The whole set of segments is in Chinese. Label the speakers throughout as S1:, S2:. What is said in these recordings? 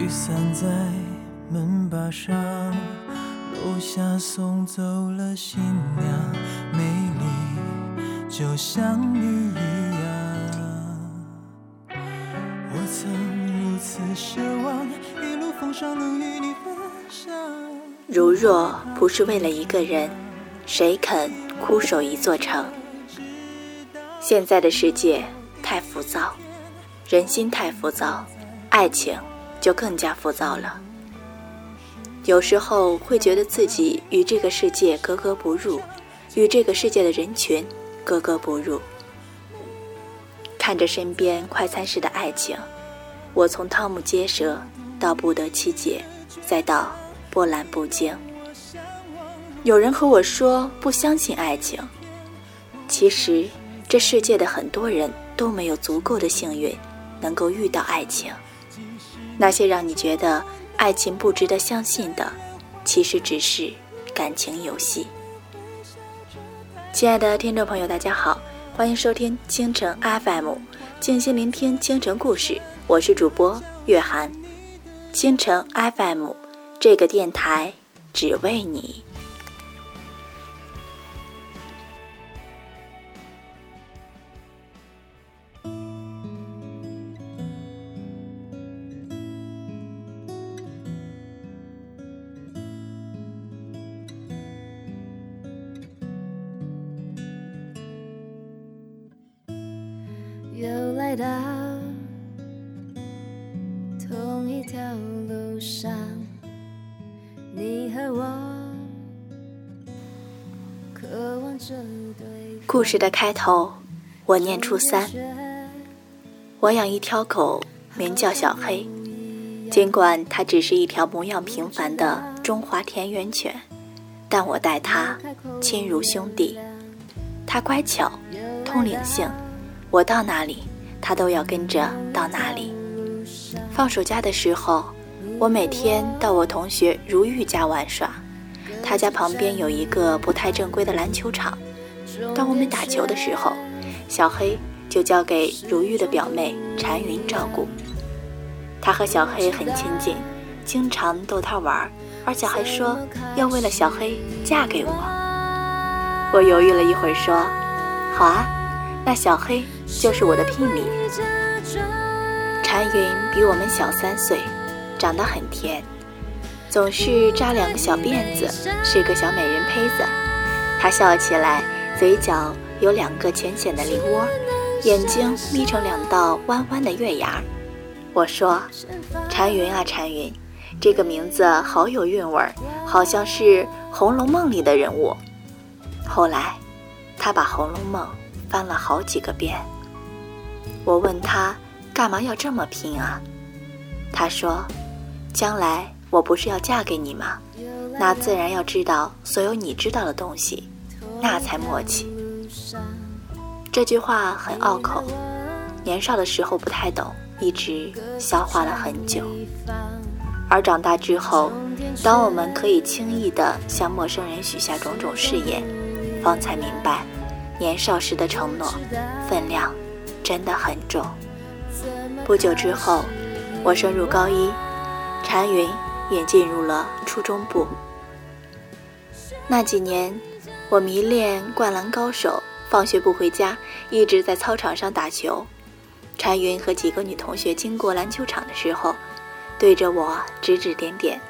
S1: 雨伞在门把上，楼下送走了新娘，美丽就像你一样。我曾如此奢望，一路风霜能与你分享。
S2: 如若不是为了一个人，谁肯枯守一座城？现在的世界太浮躁，人心太浮躁，爱情就更加浮躁了。有时候会觉得自己与这个世界格格不入，与这个世界的人群格格不入。看着身边快餐式的爱情，我从瞠目结舌到不得其解，再到。波澜不惊。有人和我说不相信爱情，其实这世界的很多人都没有足够的幸运，能够遇到爱情。那些让你觉得爱情不值得相信的，其实只是感情游戏。亲爱的听众朋友，大家好，欢迎收听清晨 FM，静心聆听清晨故事，我是主播月涵，清晨 FM。这个电台只为你。来到同一条路上。你和我故事的开头，我念初三。我养一条狗，名叫小黑。尽管它只是一条模样平凡的中华田园犬，但我待它亲如兄弟。它乖巧，通灵性，我到哪里，他都要跟着到哪里。放暑假的时候。我每天到我同学如玉家玩耍，他家旁边有一个不太正规的篮球场。当我们打球的时候，小黑就交给如玉的表妹婵云照顾。他和小黑很亲近，经常逗他玩，而且还说要为了小黑嫁给我。我犹豫了一会儿，说：“好啊，那小黑就是我的聘礼。”禅云比我们小三岁。长得很甜，总是扎两个小辫子，是个小美人胚子。她笑起来，嘴角有两个浅浅的梨窝，眼睛眯成两道弯弯的月牙。我说：“禅云啊禅云，这个名字好有韵味儿，好像是《红楼梦》里的人物。”后来，他把《红楼梦》翻了好几个遍。我问他干嘛要这么拼啊？他说。将来我不是要嫁给你吗？那自然要知道所有你知道的东西，那才默契。这句话很拗口，年少的时候不太懂，一直消化了很久。而长大之后，当我们可以轻易地向陌生人许下种种誓言，方才明白，年少时的承诺分量真的很重。不久之后，我升入高一。禅云也进入了初中部。那几年，我迷恋《灌篮高手》，放学不回家，一直在操场上打球。禅云和几个女同学经过篮球场的时候，对着我指指点点，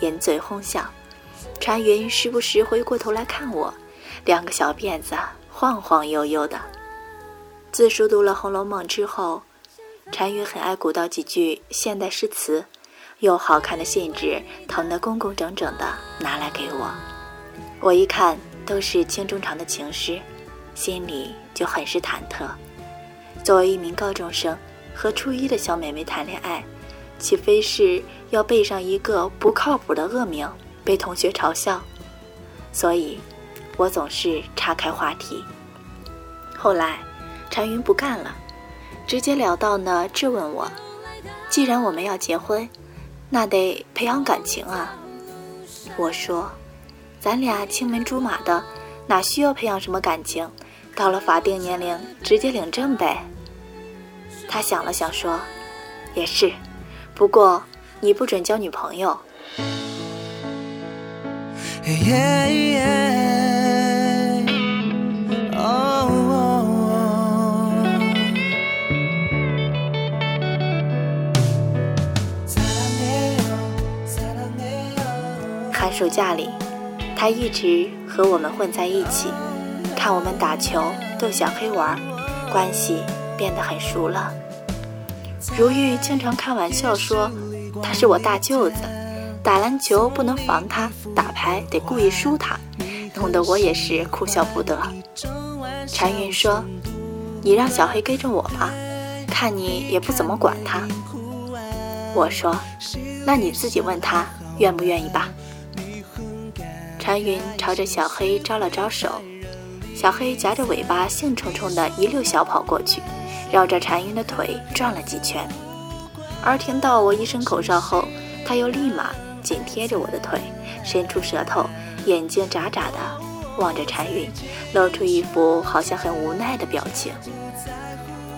S2: 掩嘴哄笑。禅云时不时回过头来看我，两个小辫子晃晃悠悠的。自熟读了《红楼梦》之后，单于很爱鼓捣几句现代诗词。又好看的信纸誊得工工整整的拿来给我，我一看都是清中长的情诗，心里就很是忐忑。作为一名高中生，和初一的小妹妹谈恋爱，岂非是要背上一个不靠谱的恶名，被同学嘲笑？所以，我总是岔开话题。后来，禅云不干了，直截了当地质问我：“既然我们要结婚，”那得培养感情啊！我说：“咱俩青梅竹马的，哪需要培养什么感情？到了法定年龄，直接领证呗。”他想了想说：“也是，不过你不准交女朋友。”暑假里，他一直和我们混在一起，看我们打球、逗小黑玩，关系变得很熟了。如玉经常开玩笑说，他是我大舅子。打篮球不能防他，打牌得故意输他，弄得我也是哭笑不得。禅云说：“你让小黑跟着我吧，看你也不怎么管他。”我说：“那你自己问他愿不愿意吧。”禅云朝着小黑招了招手，小黑夹着尾巴兴冲冲地一溜小跑过去，绕着禅云的腿转了几圈，而听到我一声口哨后，他又立马。紧贴着我的腿，伸出舌头，眼睛眨眨的望着禅云，露出一副好像很无奈的表情。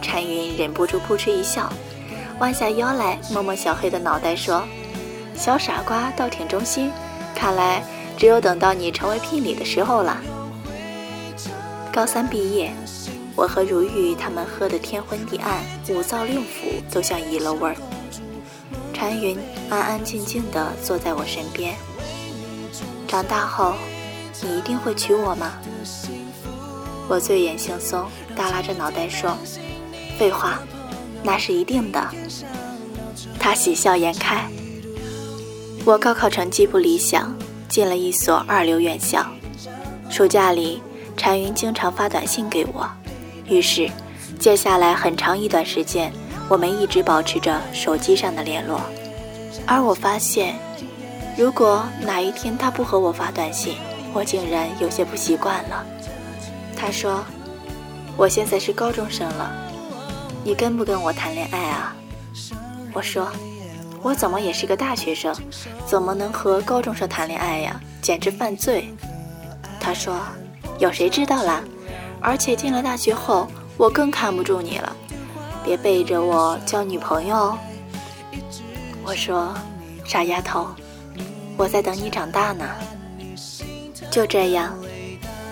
S2: 禅云忍不住扑哧一笑，弯下腰来摸摸小黑的脑袋，说：“小傻瓜倒挺忠心，看来只有等到你成为聘礼的时候了。”高三毕业，我和如玉他们喝得天昏地暗，五脏六腑都像移了味儿。禅云安安静静地坐在我身边。长大后，你一定会娶我吗？我醉眼惺忪，耷拉着脑袋说：“废话，那是一定的。”他喜笑颜开。我高考成绩不理想，进了一所二流院校。暑假里，禅云经常发短信给我，于是，接下来很长一段时间。我们一直保持着手机上的联络，而我发现，如果哪一天他不和我发短信，我竟然有些不习惯了。他说：“我现在是高中生了，你跟不跟我谈恋爱啊？”我说：“我怎么也是个大学生，怎么能和高中生谈恋爱呀？简直犯罪。”他说：“有谁知道啦？而且进了大学后，我更看不住你了。”别背着我交女朋友。我说，傻丫头，我在等你长大呢。就这样，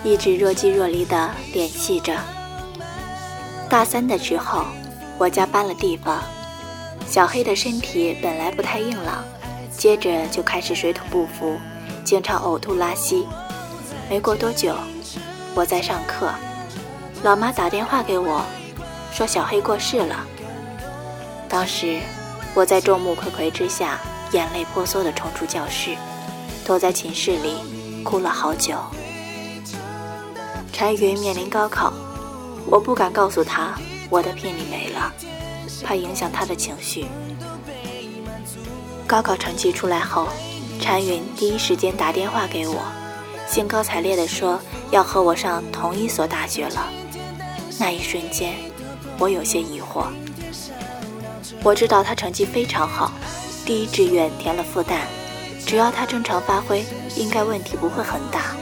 S2: 一直若即若离的联系着。大三的时候，我家搬了地方，小黑的身体本来不太硬朗，接着就开始水土不服，经常呕吐拉稀。没过多久，我在上课，老妈打电话给我。说小黑过世了。当时我在众目睽睽之下，眼泪婆娑地冲出教室，躲在寝室里哭了好久。陈云面临高考，我不敢告诉他我的聘礼没了，怕影响他的情绪。高考成绩出来后，陈云第一时间打电话给我，兴高采烈地说要和我上同一所大学了。那一瞬间。我有些疑惑，我知道他成绩非常好，第一志愿填了复旦，只要他正常发挥，应该问题不会很大。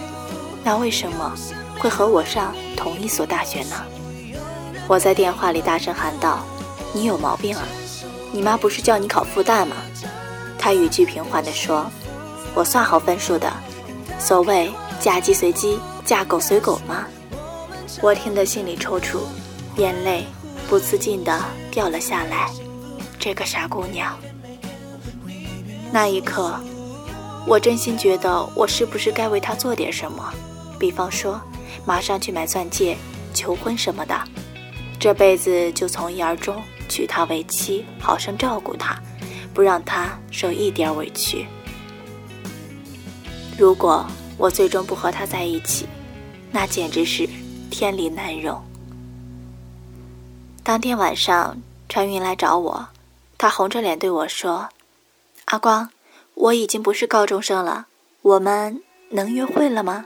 S2: 那为什么会和我上同一所大学呢？我在电话里大声喊道：“你有毛病啊！你妈不是叫你考复旦吗？”他语句平缓地说：“我算好分数的，所谓嫁鸡随鸡，嫁狗随狗吗。”我听得心里抽搐，眼泪。不自禁地掉了下来。这个傻姑娘。那一刻，我真心觉得我是不是该为她做点什么？比方说，马上去买钻戒、求婚什么的。这辈子就从一而终，娶她为妻，好生照顾她，不让她受一点委屈。如果我最终不和她在一起，那简直是天理难容。当天晚上，传云来找我，他红着脸对我说：“阿光，我已经不是高中生了，我们能约会了吗？”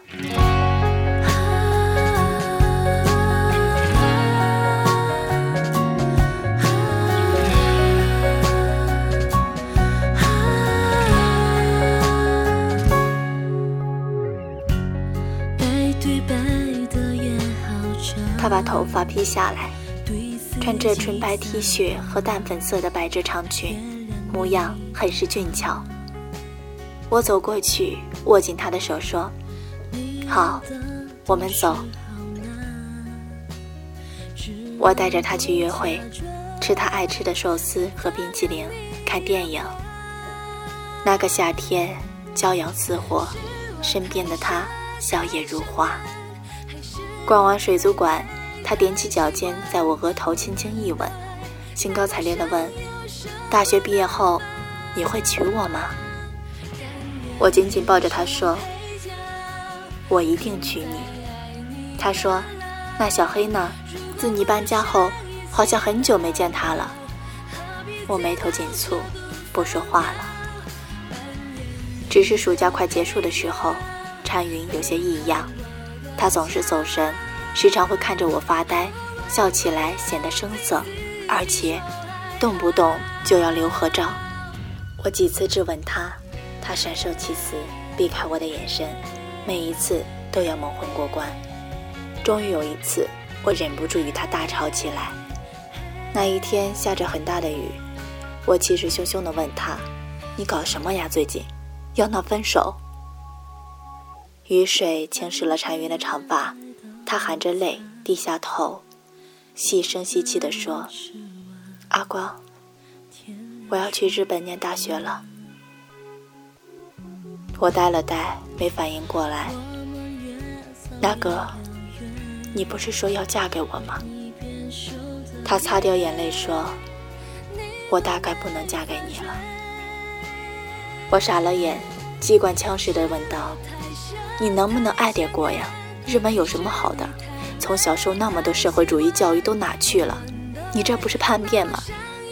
S2: 他把头发披下来，穿着纯白 T 恤和淡粉色的百褶长裙，模样很是俊俏。我走过去，握紧他的手说：“好，我们走。”我带着他去约会，吃他爱吃的寿司和冰淇淋，看电影。那个夏天，骄阳似火，身边的他笑靥如花。逛完水族馆，他踮起脚尖，在我额头轻轻一吻，兴高采烈地问：“大学毕业后，你会娶我吗？”我紧紧抱着他说：“我一定娶你。”他说：“那小黑呢？自你搬家后，好像很久没见他了。”我眉头紧蹙，不说话了。只是暑假快结束的时候，禅云有些异样。他总是走神，时常会看着我发呆，笑起来显得生涩，而且动不动就要留合照。我几次质问他，他闪烁其词，避开我的眼神，每一次都要蒙混过关。终于有一次，我忍不住与他大吵起来。那一天下着很大的雨，我气势汹汹地问他：“你搞什么呀？最近要闹分手？”雨水侵蚀了禅云的长发，他含着泪低下头，细声细气地说：“阿光，我要去日本念大学了。”我呆了呆，没反应过来。大哥，你不是说要嫁给我吗？他擦掉眼泪说：“我大概不能嫁给你了。”我傻了眼，机关枪似的问道。你能不能爱点过呀？日本有什么好的？从小受那么多社会主义教育都哪去了？你这不是叛变吗？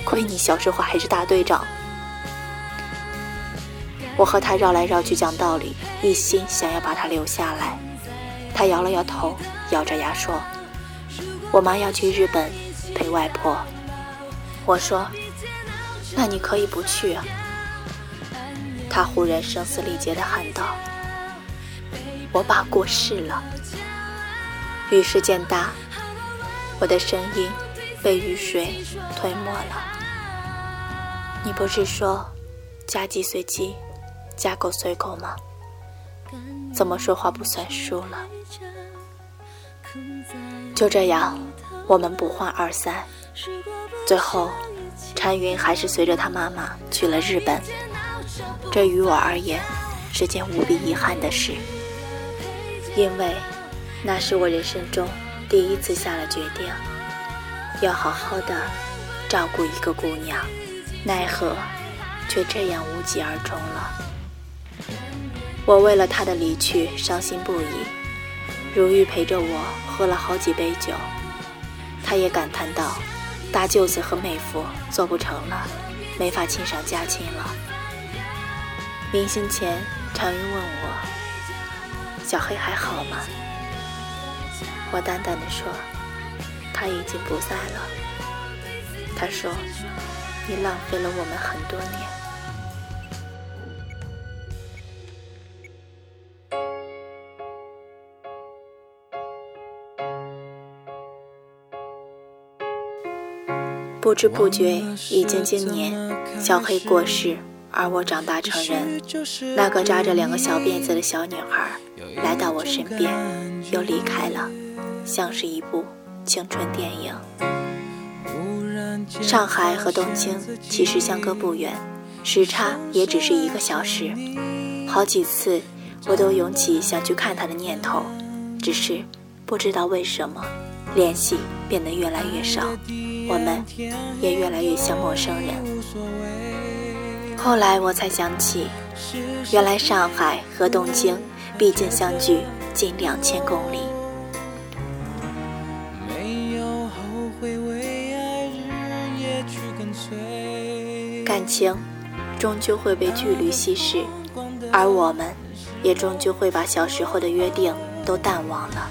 S2: 亏你小时候还是大队长。我和他绕来绕去讲道理，一心想要把他留下来。他摇了摇头，咬着牙说：“我妈要去日本陪外婆。”我说：“那你可以不去啊。”他忽然声嘶力竭地喊道。我爸过世了，雨势渐大，我的声音被雨水吞没了。你不是说嫁鸡随鸡，嫁狗随狗吗？怎么说话不算数了？就这样，我们不欢而散。最后，禅云还是随着他妈妈去了日本。这于我而言是件无比遗憾的事。因为那是我人生中第一次下了决定，要好好的照顾一个姑娘，奈何却这样无疾而终了。我为了她的离去伤心不已，如玉陪着我喝了好几杯酒，她也感叹道：“大舅子和妹夫做不成了，没法亲上加亲了。”临行前，常云问我。小黑还好吗？我淡淡的说：“他已经不在了。”他说：“你浪费了我们很多年。”不知不觉，已经今年，小黑过世。而我长大成人，那个扎着两个小辫子的小女孩来到我身边，又离开了，像是一部青春电影。上海和东京其实相隔不远，时差也只是一个小时。好几次我都涌起想去看他的念头，只是不知道为什么，联系变得越来越少，我们也越来越像陌生人。后来我才想起，原来上海和东京毕竟相距近两千公里。感情终究会被距离稀释，而我们，也终究会把小时候的约定都淡忘了。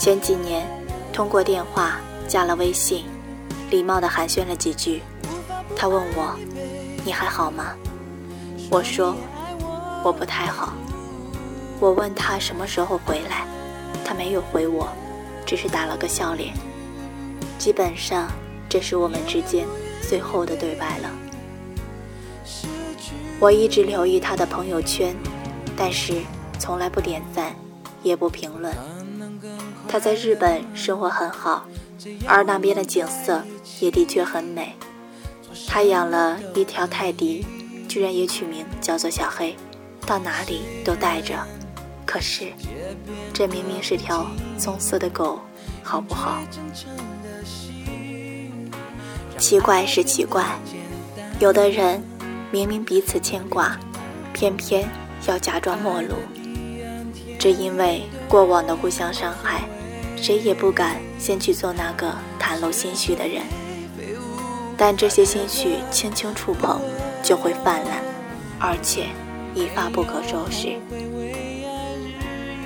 S2: 前几年，通过电话加了微信，礼貌的寒暄了几句，他问我。你还好吗？我说我不太好。我问他什么时候回来，他没有回我，只是打了个笑脸。基本上，这是我们之间最后的对白了。我一直留意他的朋友圈，但是从来不点赞，也不评论。他在日本生活很好，而那边的景色也的确很美。他养了一条泰迪，居然也取名叫做小黑，到哪里都带着。可是，这明明是条棕色的狗，好不好？奇怪是奇怪，有的人明明彼此牵挂，偏偏要假装陌路，只因为过往的互相伤害。谁也不敢先去做那个袒露心绪的人，但这些心绪轻轻触碰就会泛滥，而且一发不可收拾。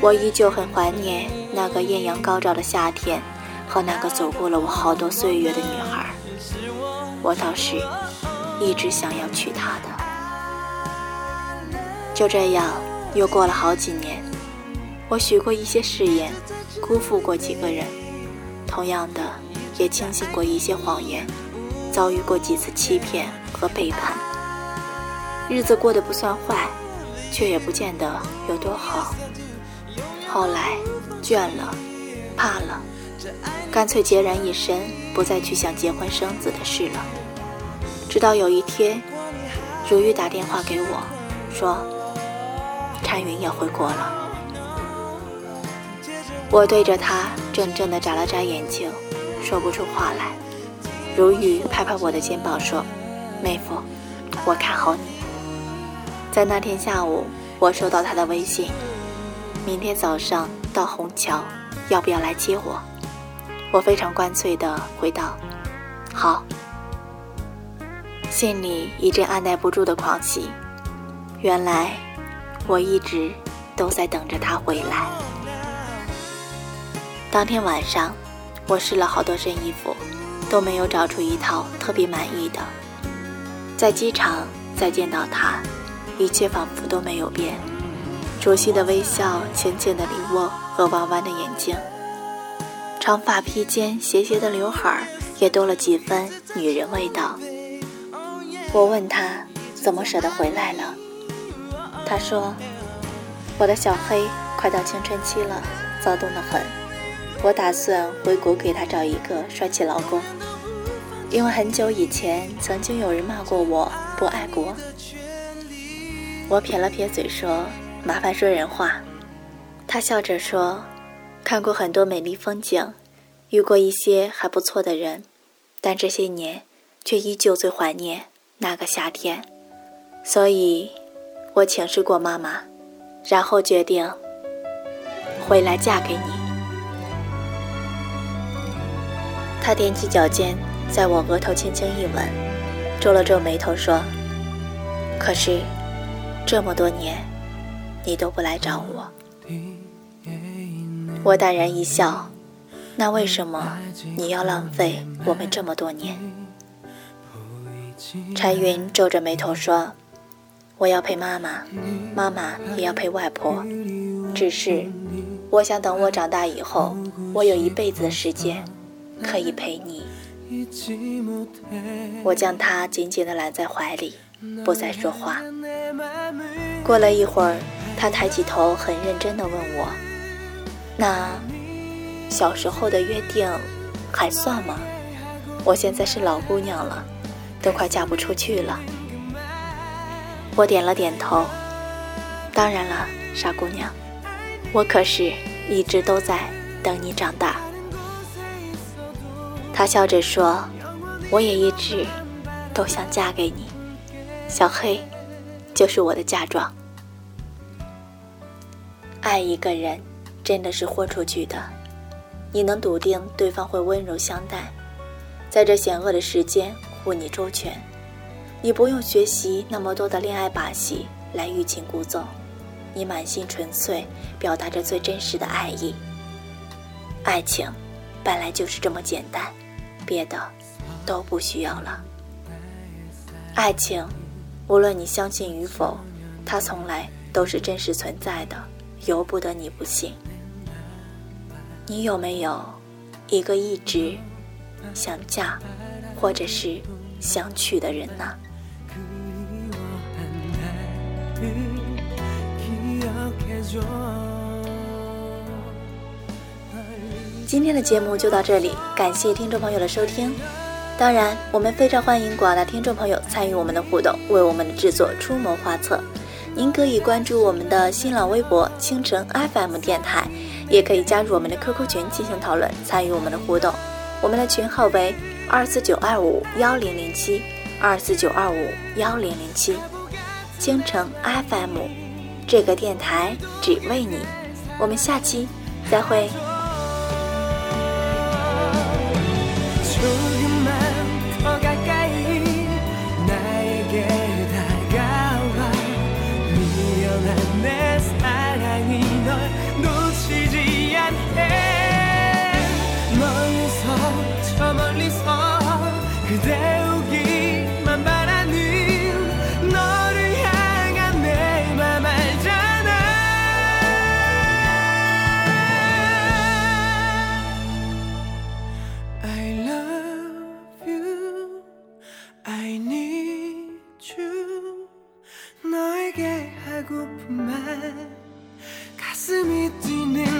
S2: 我依旧很怀念那个艳阳高照的夏天和那个走过了我好多岁月的女孩，我倒是一直想要娶她的。就这样，又过了好几年，我许过一些誓言。辜负过几个人，同样的，也轻信过一些谎言，遭遇过几次欺骗和背叛。日子过得不算坏，却也不见得有多好。后来倦了，怕了，干脆孑然一身，不再去想结婚生子的事了。直到有一天，如玉打电话给我，说：“禅云要回国了。”我对着他怔怔地眨了眨眼睛，说不出话来。如雨拍拍我的肩膀说：“妹夫，我看好你。”在那天下午，我收到他的微信：“明天早上到虹桥，要不要来接我？”我非常干脆地回道：“好。”心里一阵按耐不住的狂喜。原来，我一直都在等着他回来。当天晚上，我试了好多身衣服，都没有找出一套特别满意的。在机场再见到他，一切仿佛都没有变，熟悉的微笑、浅浅的梨窝和弯弯的眼睛，长发披肩、斜斜的刘海儿也多了几分女人味道。我问他怎么舍得回来了，他说：“我的小黑快到青春期了，躁动得很。”我打算回国给他找一个帅气老公，因为很久以前曾经有人骂过我不爱国。我撇了撇嘴说：“麻烦说人话。”他笑着说：“看过很多美丽风景，遇过一些还不错的人，但这些年却依旧最怀念那个夏天。所以，我请示过妈妈，然后决定回来嫁给你。”他踮起脚尖，在我额头轻轻一吻，皱了皱眉头说：“可是，这么多年，你都不来找我。”我淡然一笑：“那为什么你要浪费我们这么多年？”柴云皱着眉头说：“我要陪妈妈，妈妈也要陪外婆。只是，我想等我长大以后，我有一辈子的时间。”可以陪你。我将他紧紧地揽在怀里，不再说话。过了一会儿，他抬起头，很认真地问我：“那小时候的约定还算吗？我现在是老姑娘了，都快嫁不出去了。”我点了点头：“当然了，傻姑娘，我可是一直都在等你长大。”他笑着说：“我也一直都想嫁给你，小黑，就是我的嫁妆。爱一个人，真的是豁出去的。你能笃定对方会温柔相待，在这险恶的时间护你周全。你不用学习那么多的恋爱把戏来欲擒故纵，你满心纯粹，表达着最真实的爱意。爱情，本来就是这么简单。”别的都不需要了。爱情，无论你相信与否，它从来都是真实存在的，由不得你不信。你有没有
S1: 一个一直想嫁或者是想娶的人呢？今天的节目就到这里，感谢听众朋友的收听。当然，我们非常欢迎广大听众朋友参与我们的互动，为我们的制作出谋划策。您可以关注我们的新浪微博“倾城 FM 电台”，也可以加入我们的 QQ 群进行讨论，参与我们的互动。我们的群号为二四九二五幺零零七二四九二五幺零零七。倾城 FM，这个电台只为你。我们下期再会。
S3: 배고픔에 가슴이 뛰는